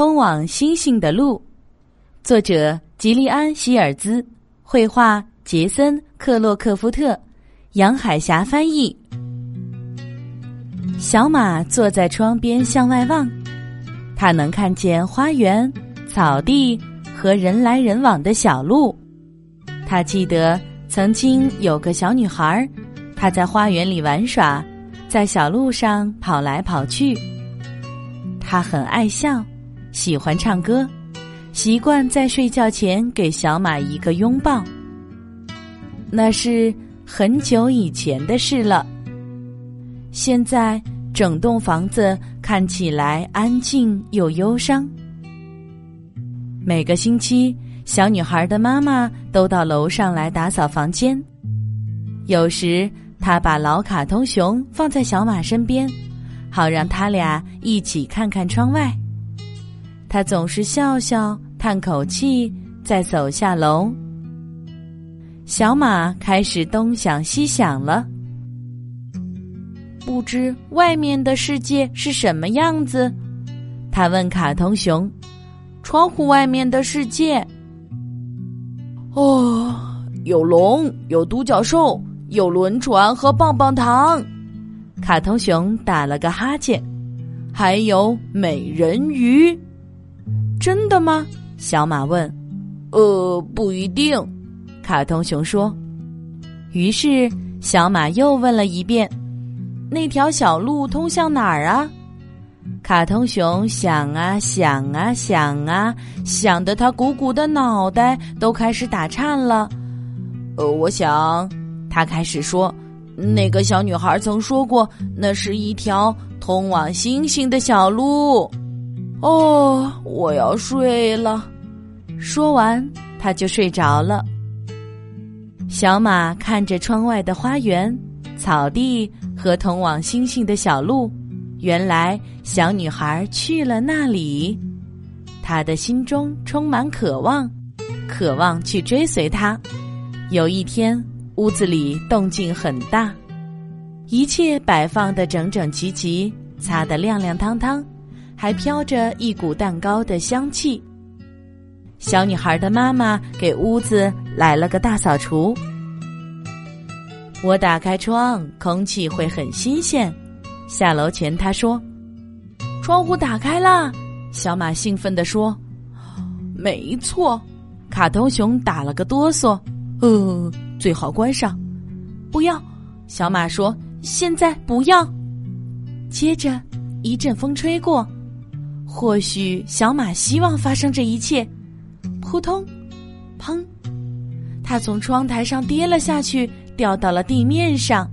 通往星星的路，作者吉利安·希尔兹，绘画杰森·克洛克夫特，杨海霞翻译。小马坐在窗边向外望，他能看见花园、草地和人来人往的小路。他记得曾经有个小女孩，她在花园里玩耍，在小路上跑来跑去。她很爱笑。喜欢唱歌，习惯在睡觉前给小马一个拥抱。那是很久以前的事了。现在整栋房子看起来安静又忧伤。每个星期，小女孩的妈妈都到楼上来打扫房间。有时，她把老卡通熊放在小马身边，好让他俩一起看看窗外。他总是笑笑，叹口气，再走下楼。小马开始东想西想了，不知外面的世界是什么样子。他问卡通熊：“窗户外面的世界？”哦，有龙，有独角兽，有轮船和棒棒糖。卡通熊打了个哈欠，还有美人鱼。真的吗？小马问。“呃，不一定。”卡通熊说。于是小马又问了一遍：“那条小路通向哪儿啊？”卡通熊想啊想啊想啊，想得他鼓鼓的脑袋都开始打颤了。呃，我想，他开始说：“那个小女孩曾说过，那是一条通往星星的小路。”哦，我要睡了。说完，他就睡着了。小马看着窗外的花园、草地和通往星星的小路，原来小女孩去了那里。他的心中充满渴望，渴望去追随她。有一天，屋子里动静很大，一切摆放的整整齐齐，擦得亮亮堂堂。还飘着一股蛋糕的香气。小女孩的妈妈给屋子来了个大扫除。我打开窗，空气会很新鲜。下楼前，她说：“窗户打开了。”小马兴奋地说：“没错。”卡通熊打了个哆嗦：“呃，最好关上。”不要，小马说：“现在不要。”接着，一阵风吹过。或许小马希望发生这一切，扑通，砰，他从窗台上跌了下去，掉到了地面上。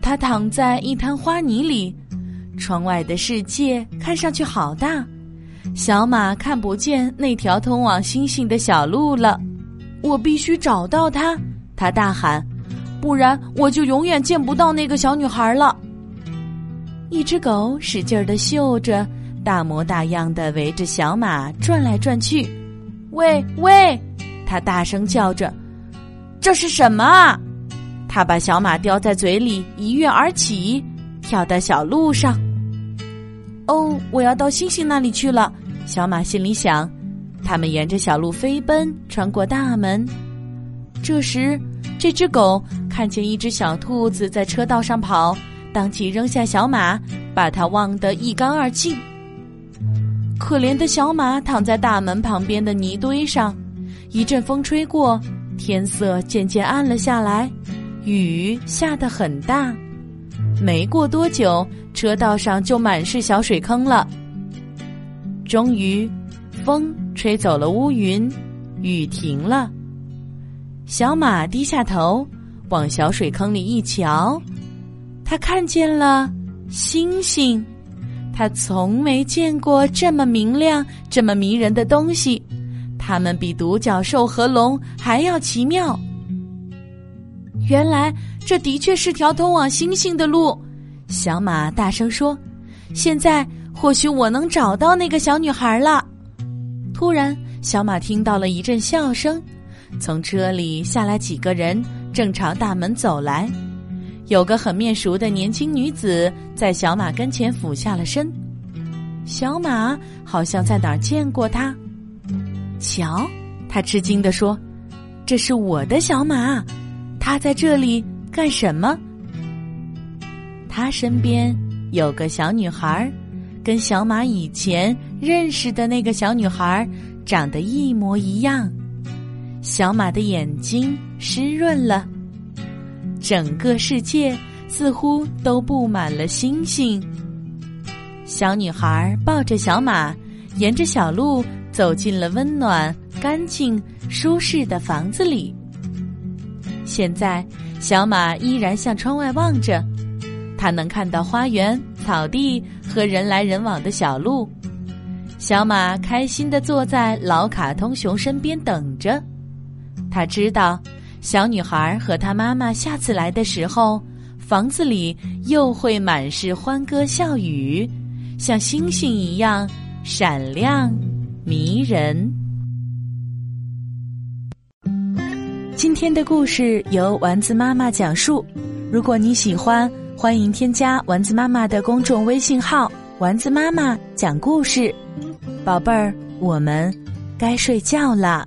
他躺在一滩花泥里，窗外的世界看上去好大，小马看不见那条通往星星的小路了。我必须找到它！他大喊，不然我就永远见不到那个小女孩了。一只狗使劲儿的嗅着。大模大样的围着小马转来转去，喂喂！他大声叫着：“这是什么？”他把小马叼在嘴里，一跃而起，跳到小路上。哦，我要到星星那里去了！小马心里想。他们沿着小路飞奔，穿过大门。这时，这只狗看见一只小兔子在车道上跑，当即扔下小马，把它忘得一干二净。可怜的小马躺在大门旁边的泥堆上，一阵风吹过，天色渐渐暗了下来，雨下得很大。没过多久，车道上就满是小水坑了。终于，风吹走了乌云，雨停了。小马低下头，往小水坑里一瞧，他看见了星星。他从没见过这么明亮、这么迷人的东西，它们比独角兽和龙还要奇妙。原来这的确是条通往星星的路，小马大声说：“现在或许我能找到那个小女孩了。”突然，小马听到了一阵笑声，从车里下来几个人，正朝大门走来。有个很面熟的年轻女子在小马跟前俯下了身。小马好像在哪儿见过他。瞧，他吃惊地说：“这是我的小马，它在这里干什么？”他身边有个小女孩，跟小马以前认识的那个小女孩长得一模一样。小马的眼睛湿润了，整个世界似乎都布满了星星。小女孩抱着小马，沿着小路走进了温暖、干净、舒适的房子里。现在，小马依然向窗外望着。它能看到花园、草地和人来人往的小路。小马开心的坐在老卡通熊身边等着。他知道，小女孩和她妈妈下次来的时候，房子里又会满是欢歌笑语，像星星一样闪亮迷人。今天的故事由丸子妈妈讲述。如果你喜欢，欢迎添加丸子妈妈的公众微信号“丸子妈妈讲故事”，宝贝儿，我们该睡觉了。